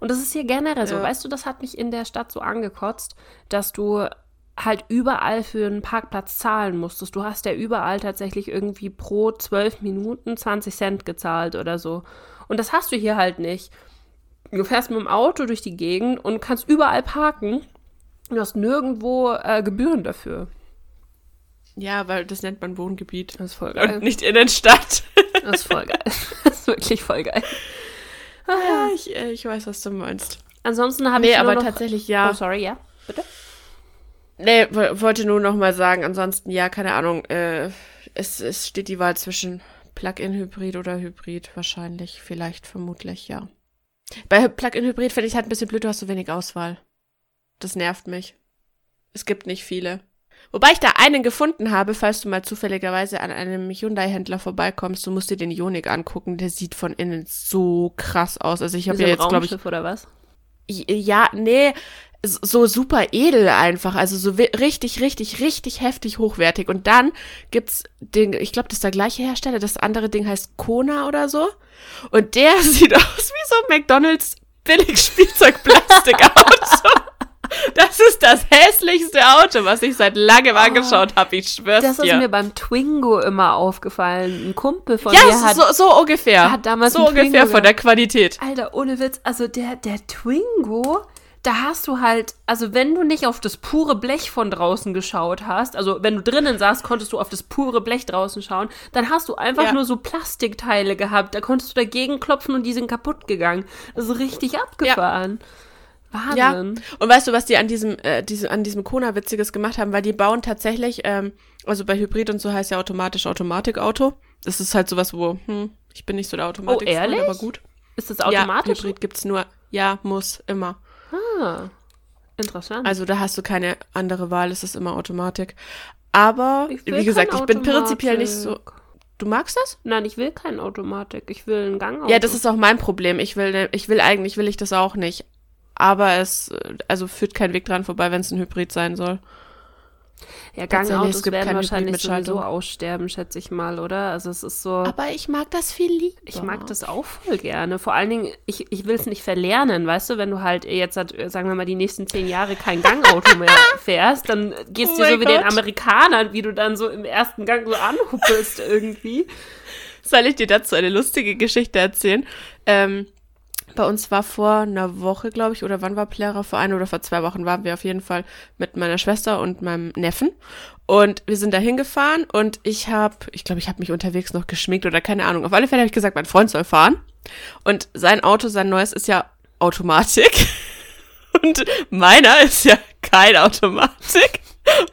Und das ist hier generell so. Ja. Weißt du, das hat mich in der Stadt so angekotzt, dass du halt überall für einen Parkplatz zahlen musstest. Du hast ja überall tatsächlich irgendwie pro 12 Minuten 20 Cent gezahlt oder so. Und das hast du hier halt nicht. Du fährst mit dem Auto durch die Gegend und kannst überall parken. Du hast nirgendwo äh, Gebühren dafür. Ja, weil das nennt man Wohngebiet. Das ist voll geil. Und nicht Innenstadt. Das ist voll geil. Das ist wirklich voll geil. Ja, ich, äh, ich weiß, was du meinst. Ansonsten habe Nee, ich aber noch... tatsächlich ja. Oh, sorry, ja, bitte? Nee, wo- wollte nur noch mal sagen, ansonsten ja, keine Ahnung, äh, es, es steht die Wahl zwischen Plug-in-Hybrid oder Hybrid wahrscheinlich, vielleicht, vermutlich, ja. Bei Plug-in-Hybrid finde ich halt ein bisschen blöd, du hast so wenig Auswahl. Das nervt mich. Es gibt nicht viele. Wobei ich da einen gefunden habe, falls du mal zufälligerweise an einem Hyundai-Händler vorbeikommst, du musst dir den Ioniq angucken, der sieht von innen so krass aus. Also ich habe ja jetzt, glaube ich, oder was? ja, nee, so super edel einfach, also so richtig, richtig, richtig heftig hochwertig. Und dann gibt's den, ich glaube, das ist der gleiche Hersteller, das andere Ding heißt Kona oder so. Und der sieht aus wie so ein McDonalds Billig-Spielzeug-Plastikauto. Das ist das hässlichste Auto, was ich seit langem angeschaut habe, ich schwör's Das ist dir. mir beim Twingo immer aufgefallen. Ein Kumpel von ja, mir hat... so, so ungefähr. hat damals so ungefähr Twingo von der Qualität. Alter, ohne Witz, also der, der Twingo, da hast du halt, also wenn du nicht auf das pure Blech von draußen geschaut hast, also wenn du drinnen saßt, konntest du auf das pure Blech draußen schauen, dann hast du einfach Ja. nur so Plastikteile gehabt, da konntest du dagegen klopfen und die sind kaputt gegangen. Das ist richtig abgefahren. Ja, Wahnsinn. und weißt du, was die an diesem, äh, diese, an diesem Kona Witziges gemacht haben? Weil die bauen tatsächlich, ähm, also bei Hybrid und so heißt ja automatisch Automatikauto. Das ist halt sowas, wo, hm, ich bin nicht so der automatik Oh, ehrlich? aber gut. Ist das automatisch? Ja, Hybrid gibt's nur, ja, muss, immer. ah, interessant. Also da hast du keine andere Wahl, es ist immer Automatik. Aber, wie gesagt, ich bin prinzipiell nicht so, du magst das? Nein, ich will keine Automatik. Ich will einen Gangauto. Ja, das ist auch mein Problem. Ich will, ne- ich will eigentlich, will ich das auch nicht. Aber es, also führt kein Weg dran vorbei, wenn es ein Hybrid sein soll. Ja, Gangautos werden wahrscheinlich sowieso aussterben, schätze ich mal, oder? Also es ist so. Aber ich mag das viel lieber. Ich mag das auch voll gerne. Vor allen Dingen, ich, ich will es nicht verlernen, weißt du, wenn du halt jetzt, sagen wir mal, die nächsten zehn Jahre kein Gangauto mehr fährst, dann geht's Oh dir so wie den. Amerikanern, wie du dann so im ersten Gang so anhuppelst irgendwie. Soll ich dir dazu eine lustige Geschichte erzählen? Ähm, bei uns war vor einer Woche, glaube ich, oder wann war Plera? Vor einer oder vor zwei Wochen waren wir auf jeden Fall mit meiner Schwester und meinem Neffen. Und wir sind da hingefahren und ich habe, ich glaube, ich habe mich unterwegs noch geschminkt oder keine Ahnung. Auf alle Fälle habe ich gesagt, mein Freund soll fahren. Und sein Auto, sein neues, ist ja Automatik. Und meiner ist ja kein Automatik.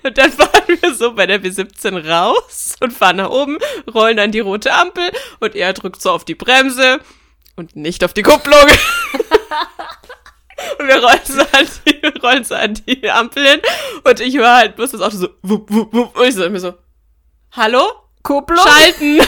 Und dann fahren wir so bei der B17 raus und fahren nach oben, rollen dann die rote Ampel und er drückt so auf die Bremse und nicht auf die Kupplung. und wir rollen so, an die, rollen so an die Ampel hin und ich höre halt bloß das Auto so wupp, wupp, wupp. und ich so mir so, hallo? Kupplung? Schalten!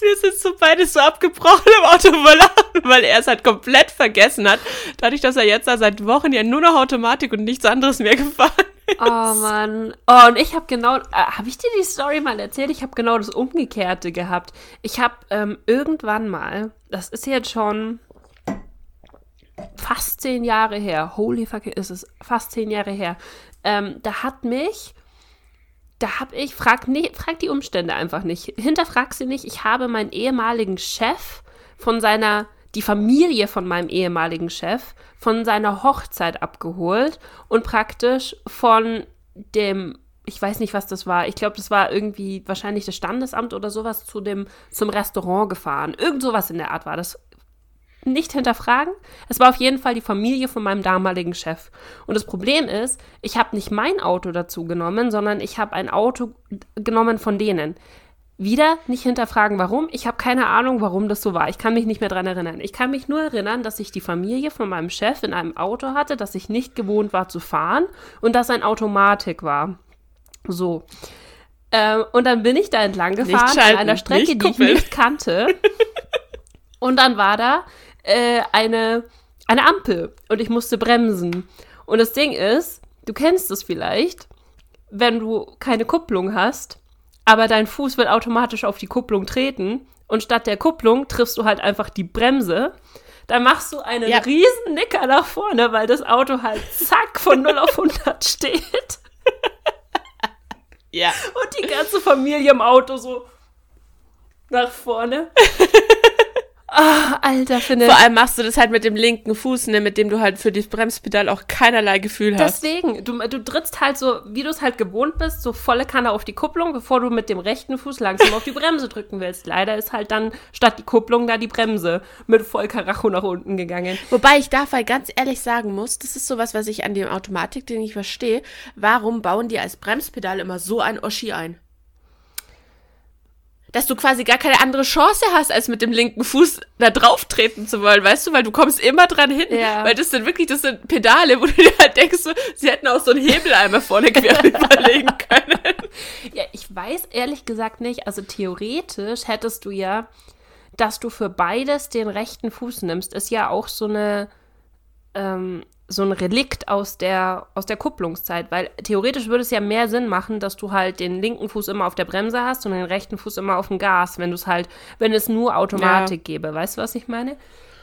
Wir sind so beide so abgebrochen im Auto, weil er- weil er es halt komplett vergessen hat. Dadurch, dass er jetzt da seit Wochen ja nur noch Automatik und nichts anderes mehr gefahren. Oh Mann. Oh, und ich habe genau, äh, habe ich dir die Story mal erzählt? Ich habe genau das Umgekehrte gehabt. Ich habe ähm, irgendwann mal, das ist jetzt schon fast zehn Jahre her, holy fuck, ist es fast zehn Jahre her, ähm, da hat mich, da habe ich, frag, nee, frag die Umstände einfach nicht, hinterfrag sie nicht, ich habe meinen ehemaligen Chef von seiner, die Familie von meinem ehemaligen Chef von seiner Hochzeit abgeholt und praktisch von dem, ich weiß nicht, was das war, ich glaube, das war irgendwie wahrscheinlich das Standesamt oder sowas zu dem, zum Restaurant gefahren. Irgend sowas in der Art war das nicht hinterfragen. Es war auf jeden Fall die Familie von meinem damaligen Chef. Und das Problem ist, ich habe nicht mein Auto dazu genommen, sondern ich habe ein Auto genommen von denen. Wieder nicht hinterfragen, warum. Ich habe keine Ahnung, warum das so war. Ich kann mich nicht mehr dran erinnern. Ich kann mich nur erinnern, dass ich die Familie von meinem Chef in einem Auto hatte, das ich nicht gewohnt war zu fahren und das ein Automatik war. So. Ähm, und dann bin ich da entlang gefahren an einer Strecke, die ich nicht kannte. Und dann war da äh, eine, eine Ampel und ich musste bremsen. Und das Ding ist, du kennst es vielleicht, wenn du keine Kupplung hast, aber dein Fuß will automatisch auf die Kupplung treten und statt der Kupplung triffst du halt einfach die Bremse. Dann machst du einen Ja. riesen Nicker nach vorne, weil das Auto halt zack von 0 auf 100 steht Ja. und die ganze Familie im Auto so nach vorne. Ah, Alter, finde Vor allem machst du das halt mit dem linken Fuß, ne, mit dem du halt für das Bremspedal auch keinerlei Gefühl hast. Deswegen, du, du trittst halt so, wie du es halt gewohnt bist, so volle Kanne auf die Kupplung, bevor du mit dem rechten Fuß langsam auf die Bremse drücken willst. Leider ist halt dann statt die Kupplung da die Bremse mit voll Karacho nach unten gegangen. Wobei ich dabei ganz ehrlich sagen muss, das ist sowas, was ich an dem Automatik, den ich verstehe. Warum bauen die als Bremspedal immer so ein Oschi ein? Dass du quasi gar keine andere Chance hast, als mit dem linken Fuß da drauf treten zu wollen, weißt du? Weil du kommst immer dran hin. Ja. Weil das sind wirklich, das sind Pedale, wo du dir halt denkst, so, sie hätten auch so einen Hebeleimer vorne quer überlegen können. Ja, ich weiß ehrlich gesagt nicht. Also theoretisch hättest du ja, dass du für beides den rechten Fuß nimmst, ist ja auch so eine ähm, so ein Relikt aus der aus der Kupplungszeit, weil theoretisch würde es ja mehr Sinn machen, dass du halt den linken Fuß immer auf der Bremse hast und den rechten Fuß immer auf dem Gas, wenn du es halt, wenn es nur Automatik gäbe. Weißt du, was ich meine?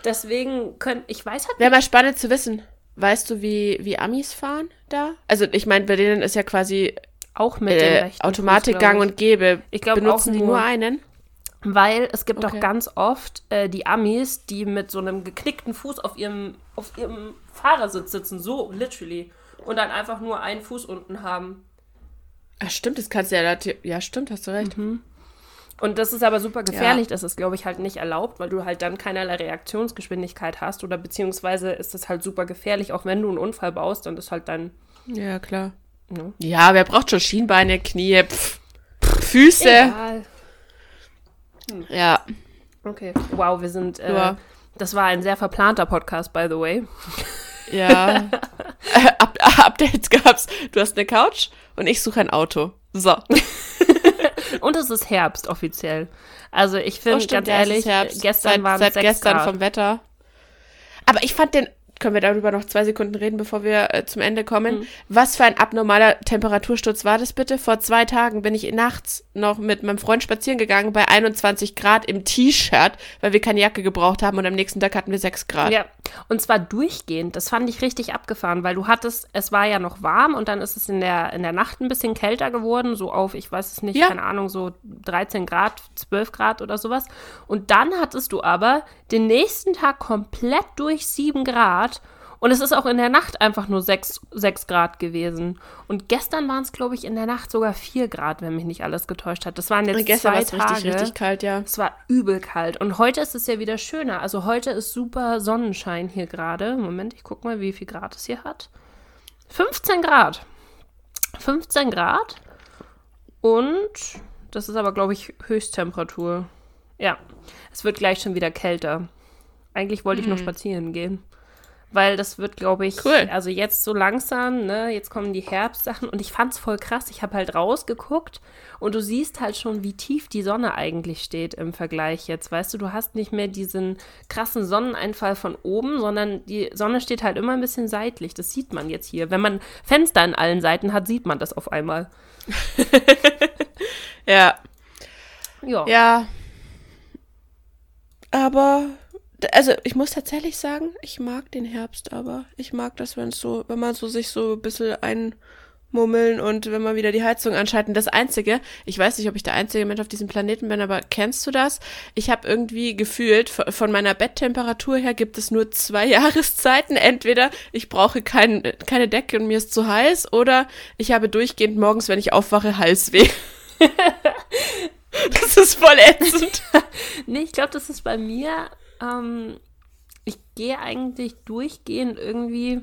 Deswegen können, ich weiß halt Wäre mal spannend zu wissen. Weißt du, wie, wie Amis fahren da? Also ich meine, bei denen ist ja quasi auch mit äh, rechten Automatik Fuß, gang glaub ich. und gäbe. Ich glaub Benutzen auch die nur- nur einen? Weil es gibt Okay. auch ganz oft äh, die Amis, die mit so einem geknickten Fuß auf ihrem, auf ihrem Fahrersitz sitzen, so literally. Und dann einfach nur einen Fuß unten haben. Ach stimmt, das kannst du ja, da- ja stimmt, hast du recht. Und das ist aber super gefährlich. Das ist, glaube ich, halt nicht erlaubt, weil du halt dann keinerlei Reaktionsgeschwindigkeit hast. Oder beziehungsweise ist das halt super gefährlich. Auch wenn du einen Unfall baust, dann ist halt dein. Ja, klar. Ja. Ja, wer braucht schon Schienbeine, Knie, pff, Füße? Egal. Ja. Okay. Wow, wir sind. Äh, Ja. Das war ein sehr verplanter Podcast, by the way. Ja. Äh, Up Updates gab's. Du hast eine Couch und ich suche ein Auto. So. Und es ist Herbst offiziell. Also ich finde, Oh, ganz ehrlich, gestern seit, waren seit es 6 gestern Grad. vom Wetter. Aber ich fand den, können wir darüber noch zwei Sekunden reden, bevor wir äh, zum Ende kommen. Mhm. Was für ein abnormaler Temperatursturz war das bitte? Vor zwei Tagen bin ich nachts noch mit meinem Freund spazieren gegangen bei 21 Grad im T-Shirt, weil wir keine Jacke gebraucht haben und am nächsten Tag hatten wir 6 Grad. Ja, und zwar durchgehend. Das fand ich richtig abgefahren, weil du hattest, es war ja noch warm und dann ist es in der, in der Nacht ein bisschen kälter geworden, so auf, ich weiß es nicht, ja. keine Ahnung, so 13 Grad, 12 Grad oder sowas. Und dann hattest du aber den nächsten Tag komplett durch 7 Grad und es ist auch in der Nacht einfach nur 6, 6 Grad gewesen. Und gestern waren es, glaube ich, in der Nacht sogar 4 Grad, wenn mich nicht alles getäuscht hat. Das waren jetzt gestern zwei Tage. richtig, richtig kalt, ja. Es war übel kalt. Und heute ist es ja wieder schöner. Also heute ist super Sonnenschein hier gerade. Moment, ich gucke mal, wie viel Grad es hier hat. 15 Grad. 15 Grad. Und das ist aber, glaube ich, Höchsttemperatur. Ja, es wird gleich schon wieder kälter. Eigentlich wollte ich noch mhm. spazieren gehen weil das wird, glaube ich, cool. also jetzt so langsam, ne, jetzt kommen die Herbstsachen und ich fand's voll krass. Ich habe halt rausgeguckt und du siehst halt schon, wie tief die Sonne eigentlich steht im Vergleich jetzt. Weißt du, du hast nicht mehr diesen krassen Sonneneinfall von oben, sondern die Sonne steht halt immer ein bisschen seitlich. Das sieht man jetzt hier. Wenn man Fenster an allen Seiten hat, sieht man das auf einmal. ja. Ja. Ja. Aber also ich muss tatsächlich sagen, ich mag den Herbst, aber ich mag das, wenn es so, wenn man so sich so ein bisschen einmummeln und wenn man wieder die Heizung anschalten. Das Einzige, ich weiß nicht, ob ich der einzige Mensch auf diesem Planeten bin, aber kennst du das? Ich habe irgendwie gefühlt, von meiner Betttemperatur her gibt es nur zwei Jahreszeiten. Entweder ich brauche kein, keine Decke und mir ist zu heiß oder ich habe durchgehend morgens, wenn ich aufwache, Halsweh. das ist voll ätzend. nee, ich glaube, das ist bei mir ähm, ich gehe eigentlich durchgehend irgendwie.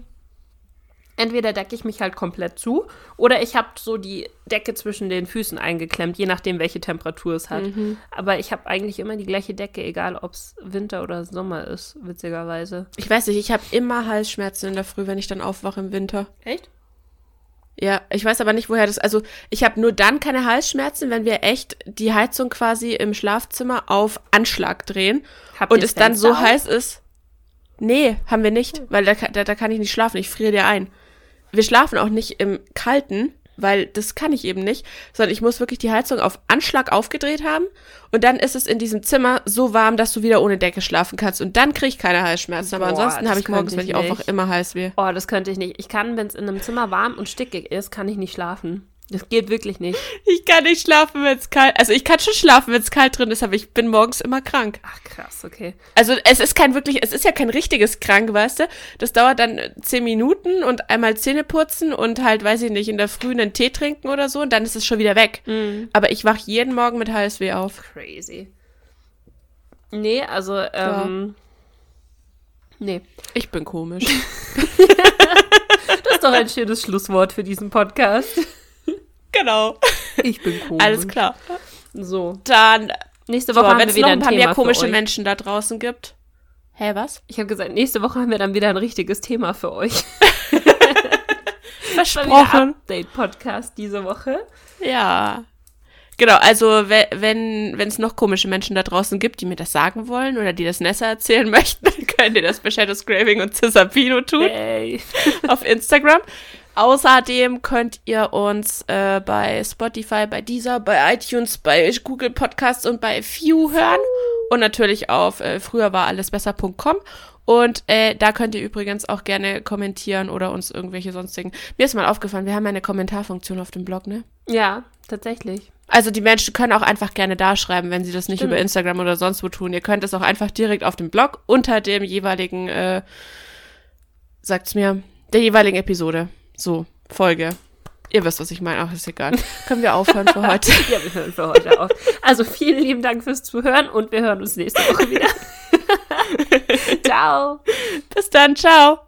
Entweder decke ich mich halt komplett zu oder ich habe so die Decke zwischen den Füßen eingeklemmt, je nachdem, welche Temperatur es hat. Mhm. Aber ich habe eigentlich immer die gleiche Decke, egal ob es Winter oder Sommer ist, witzigerweise. Ich weiß nicht, ich habe immer Halsschmerzen in der Früh, wenn ich dann aufwache im Winter. Echt? Ja, ich weiß aber nicht, woher das. Also, ich habe nur dann keine Halsschmerzen, wenn wir echt die Heizung quasi im Schlafzimmer auf Anschlag drehen Habt und es dann so auf? heiß ist. Nee, haben wir nicht, weil da, da, da kann ich nicht schlafen. Ich friere dir ein. Wir schlafen auch nicht im Kalten, weil das kann ich eben nicht, sondern ich muss wirklich die Heizung auf Anschlag aufgedreht haben und dann ist es in diesem Zimmer so warm, dass du wieder ohne Decke schlafen kannst und dann kriege ich keine Halsschmerzen, aber Boah, ansonsten habe ich morgens, ich wenn ich aufwache, immer heiß weh. Oh, das könnte ich nicht. Ich kann, wenn es in einem Zimmer warm und stickig ist, kann ich nicht schlafen. Das geht wirklich nicht. Ich kann nicht schlafen, wenn es kalt Also ich kann schon schlafen, wenn es kalt drin ist, aber ich bin morgens immer krank. Ach krass, okay. Also es ist kein wirklich, es ist ja kein richtiges krank, weißt du? Das dauert dann zehn Minuten und einmal Zähne putzen und halt, weiß ich nicht, in der Früh einen Tee trinken oder so und dann ist es schon wieder weg. Mhm. Aber ich wach jeden Morgen mit HSW auf. Crazy. Nee, also, ähm. Ja. Nee. Ich bin komisch. das ist doch ein schönes Schlusswort für diesen Podcast. Genau. Ich bin komisch. Alles klar. So. Dann nächste Woche wir wieder noch ein paar Thema mehr komische Menschen da draußen gibt. Hä, was? Ich habe gesagt, nächste Woche haben wir dann wieder ein richtiges Thema für euch. Versprochen. Update-Podcast diese Woche. Ja. Genau, also wenn wenn es noch komische Menschen da draußen gibt, die mir das sagen wollen oder die das Nessa erzählen möchten, dann könnt ihr das bei Shadows Graving und Cesapino tun. Hey. Auf Instagram. Außerdem könnt ihr uns äh, bei Spotify, bei Deezer, bei iTunes, bei Google Podcasts und bei View hören. Und natürlich auf äh, früher war alles besser.com. Und äh, da könnt ihr übrigens auch gerne kommentieren oder uns irgendwelche sonstigen. Mir ist mal aufgefallen, wir haben eine Kommentarfunktion auf dem Blog, ne? Ja, tatsächlich. Also die Menschen können auch einfach gerne da schreiben, wenn sie das nicht Stimmt. über Instagram oder sonst wo tun. Ihr könnt es auch einfach direkt auf dem Blog unter dem jeweiligen, äh, sagt's mir, der jeweiligen Episode. So, Folge. Ihr wisst, was ich meine. Ach, ist egal. Können wir aufhören für heute? ja, wir hören für heute auf. Also vielen lieben Dank fürs Zuhören und wir hören uns nächste Woche wieder. ciao. Bis dann. Ciao.